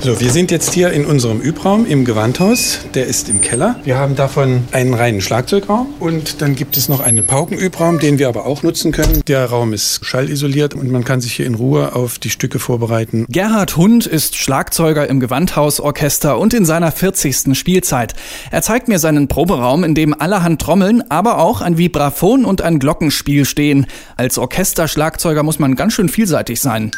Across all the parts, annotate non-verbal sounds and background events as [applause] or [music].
So, wir sind jetzt hier in unserem Übraum im Gewandhaus. Der ist im Keller. Wir haben davon einen reinen Schlagzeugraum und dann gibt es noch einen Paukenübraum, den wir aber auch nutzen können. Der Raum ist schallisoliert und man kann sich hier in Ruhe auf die Stücke vorbereiten. Gerhard Hund ist Schlagzeuger im Gewandhausorchester und in seiner 40. Spielzeit. Er zeigt mir seinen Proberaum, in dem allerhand Trommeln, aber auch ein Vibraphon und ein Glockenspiel stehen. Als Orchesterschlagzeuger muss man ganz schön vielseitig sein.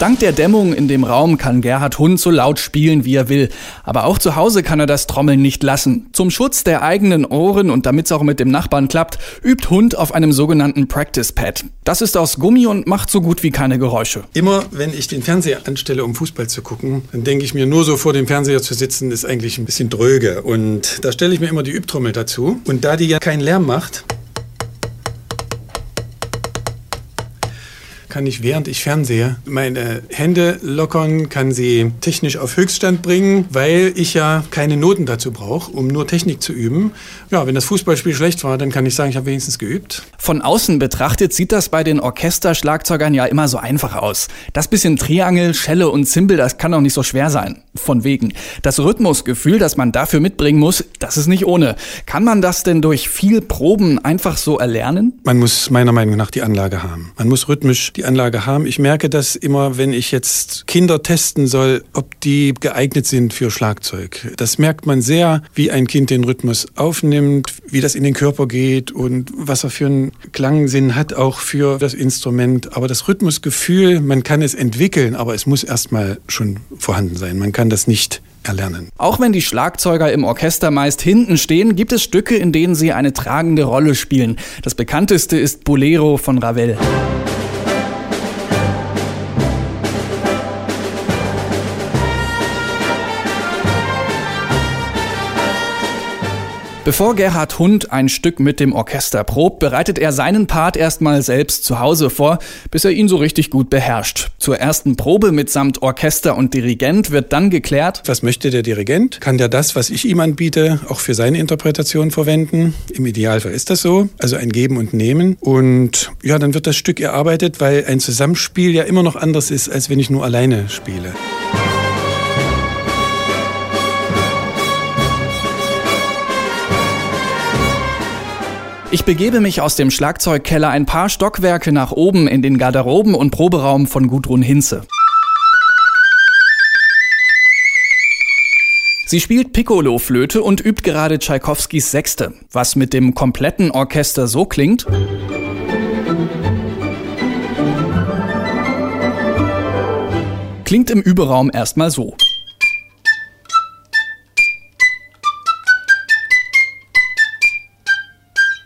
Dank der Dämmung in dem Raum kann Gerhard Hund so laut spielen, wie er will. Aber auch zu Hause kann er das Trommeln nicht lassen. Zum Schutz der eigenen Ohren und damit es auch mit dem Nachbarn klappt, übt Hund auf einem sogenannten Practice Pad. Das ist aus Gummi und macht so gut wie keine Geräusche. Immer wenn ich den Fernseher anstelle, um Fußball zu gucken, dann denke ich mir, nur so vor dem Fernseher zu sitzen, ist eigentlich ein bisschen dröge. Und da stelle ich mir immer die Übtrommel dazu. Und da die ja keinen Lärm macht, kann ich, während ich fernsehe, meine Hände lockern, kann sie technisch auf Höchststand bringen, weil ich ja keine Noten dazu brauche, um nur Technik zu üben. Ja, wenn das Fußballspiel schlecht war, dann kann ich sagen, ich habe wenigstens geübt. Von außen betrachtet sieht das bei den Orchesterschlagzeugern ja immer so einfach aus. Das bisschen Triangel, Schelle und Zimbel, das kann doch nicht so schwer sein. Von wegen. Das Rhythmusgefühl, das man dafür mitbringen muss, das ist nicht ohne. Kann man das denn durch viel Proben einfach so erlernen? Man muss meiner Meinung nach die Anlage haben. Man muss rhythmisch die Anlage haben. Ich merke das immer, wenn ich jetzt Kinder testen soll, ob die geeignet sind für Schlagzeug. Das merkt man sehr, wie ein Kind den Rhythmus aufnimmt, wie das in den Körper geht und was er für einen Klangsinn hat auch für das Instrument. Aber das Rhythmusgefühl, man kann es entwickeln, aber es muss erstmal schon vorhanden sein. Man kann das nicht erlernen. Auch wenn die Schlagzeuger im Orchester meist hinten stehen, gibt es Stücke, in denen sie eine tragende Rolle spielen. Das bekannteste ist Bolero von Ravel. Bevor Gerhard Hund ein Stück mit dem Orchester probt, bereitet er seinen Part erstmal selbst zu Hause vor, bis er ihn so richtig gut beherrscht. Zur ersten Probe mitsamt Orchester und Dirigent wird dann geklärt, was möchte der Dirigent? Kann der das, was ich ihm anbiete, auch für seine Interpretation verwenden? Im Idealfall ist das so, also ein Geben und Nehmen. Und ja, dann wird das Stück erarbeitet, weil ein Zusammenspiel ja immer noch anders ist, als wenn ich nur alleine spiele. Ich begebe mich aus dem Schlagzeugkeller ein paar Stockwerke nach oben in den Garderoben und Proberaum von Gudrun Hinze. Sie spielt Piccolo-Flöte und übt gerade Tschaikowskis Sechste, was mit dem kompletten Orchester so klingt. Klingt im Überraum erstmal so.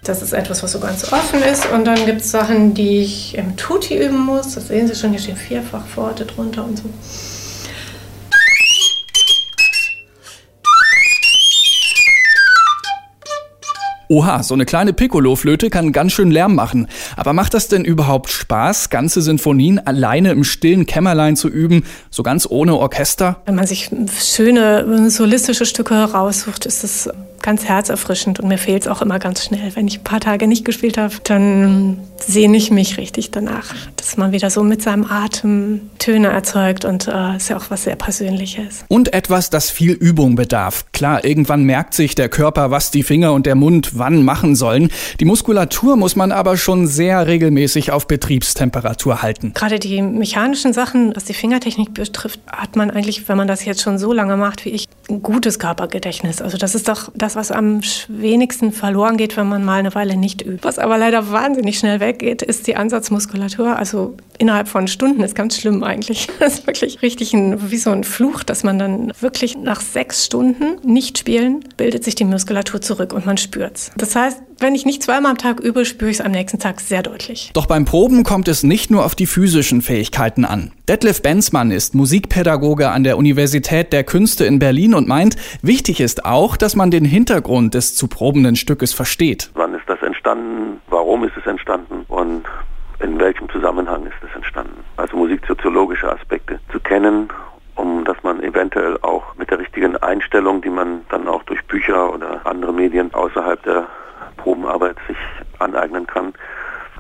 Das ist etwas, was so ganz offen ist. Und dann gibt es Sachen, die ich im Tutti üben muss. Das sehen Sie schon, hier stehen Vierfachworte drunter und so. Oha, so eine kleine Piccolo-Flöte kann ganz schön Lärm machen. Aber macht das denn überhaupt Spaß, ganze Sinfonien alleine im stillen Kämmerlein zu üben, so ganz ohne Orchester? Wenn man sich schöne solistische Stücke raussucht, ist das ganz herzerfrischend und mir fehlt es auch immer ganz schnell. Wenn ich ein paar Tage nicht gespielt habe, dann sehne ich mich richtig danach, dass man wieder so mit seinem Atem Töne erzeugt und äh, ist ja auch was sehr Persönliches. Und etwas, das viel Übung bedarf. Klar, irgendwann merkt sich der Körper, was die Finger und der Mund wann machen sollen. Die Muskulatur muss man aber schon sehr regelmäßig auf Betriebstemperatur halten. Gerade die mechanischen Sachen, was die Fingertechnik betrifft, hat man eigentlich, wenn man das jetzt schon so lange macht wie ich, gutes Körpergedächtnis. Also das ist doch das, was am wenigsten verloren geht, wenn man mal eine Weile nicht übt. Was aber leider wahnsinnig schnell weggeht, ist die Ansatzmuskulatur. Also innerhalb von Stunden ist ganz schlimm eigentlich. [laughs] Das ist wirklich richtig ein, wie so ein Fluch, dass man dann wirklich nach sechs Stunden nicht spielen, bildet sich die Muskulatur zurück und man spürt's. Das heißt, wenn ich nicht zweimal am Tag übe, spüre ich es am nächsten Tag sehr deutlich. Doch beim Proben kommt es nicht nur auf die physischen Fähigkeiten an. Detlef Benzmann ist Musikpädagoge an der Universität der Künste in Berlin und meint, wichtig ist auch, dass man den Hintergrund des zu probenden Stückes versteht. Wann ist das entstanden? Warum ist es entstanden? Und in welchem Zusammenhang ist es entstanden? Also musiksoziologische Aspekte zu kennen um dass man eventuell auch mit der richtigen Einstellung, die man dann auch durch Bücher oder andere Medien außerhalb der Probenarbeit sich aneignen kann,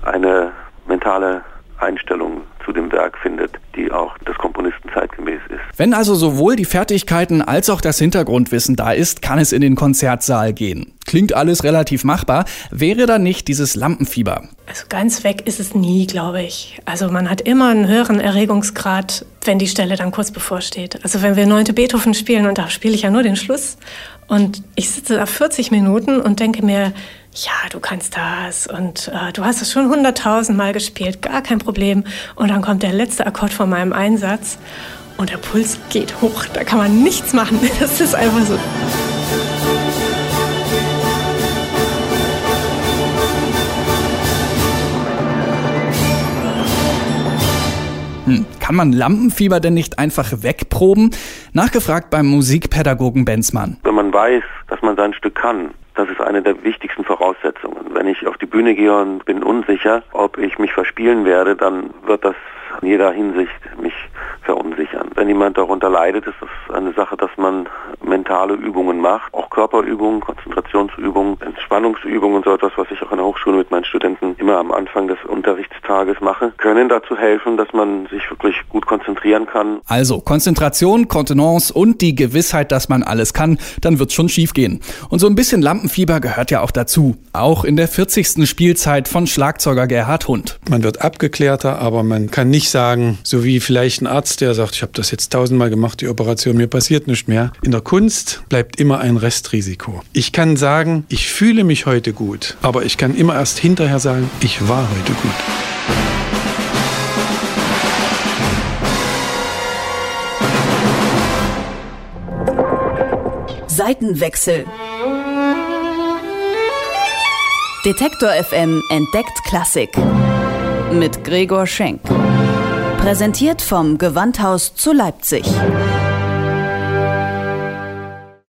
eine mentale Einstellung zu dem Werk findet, die auch des Komponisten zeitgemäß ist. Wenn also sowohl die Fertigkeiten als auch das Hintergrundwissen da ist, kann es in den Konzertsaal gehen. Klingt alles relativ machbar, wäre da nicht dieses Lampenfieber? Also ganz weg ist es nie, glaube ich. Also man hat immer einen höheren Erregungsgrad, wenn die Stelle dann kurz bevorsteht. Also wenn wir neunte Beethoven spielen und da spiele ich ja nur den Schluss und ich sitze da 40 Minuten und denke mir, ja, du kannst das und äh, du hast es schon hunderttausend Mal gespielt, gar kein Problem. Und dann kommt der letzte Akkord von meinem Einsatz und der Puls geht hoch. Da kann man nichts machen. [laughs] Das ist einfach so. Hm, kann man Lampenfieber denn nicht einfach wegproben? Nachgefragt beim Musikpädagogen Benzmann. Wenn man weiß, dass man sein Stück kann, das ist eine der wichtigsten Voraussetzungen. Wenn ich auf die Bühne gehe und bin unsicher, ob ich mich verspielen werde, dann wird das in jeder Hinsicht mich verunsichern. Wenn jemand darunter leidet, ist das eine Sache, dass man mentale Übungen macht, auch Körperübungen, Konzentrationsübungen, Entspannungsübungen und so etwas, was ich auch an der Hochschule mit meinen Studenten immer am Anfang des Unterrichtstages mache, können dazu helfen, dass man sich wirklich gut konzentrieren kann. Also Konzentration, Kontenance und die Gewissheit, dass man alles kann, dann wird's schon schief gehen. Und so ein bisschen Lampenfieber gehört ja auch dazu. Auch in der 40. Spielzeit von Schlagzeuger Gerhard Hund. Man wird abgeklärter, aber man kann nicht sagen, so wie vielleicht ein Arzt, der sagt, ich habe das jetzt tausendmal gemacht, die Operation, mir passiert nichts mehr. In der Kunst bleibt immer ein Restrisiko. Ich kann sagen, ich fühle mich heute gut, aber ich kann immer erst hinterher sagen, ich war heute gut. Seitenwechsel. Detektor FM entdeckt Klassik. Mit Gregor Schenk. Präsentiert vom Gewandhaus zu Leipzig.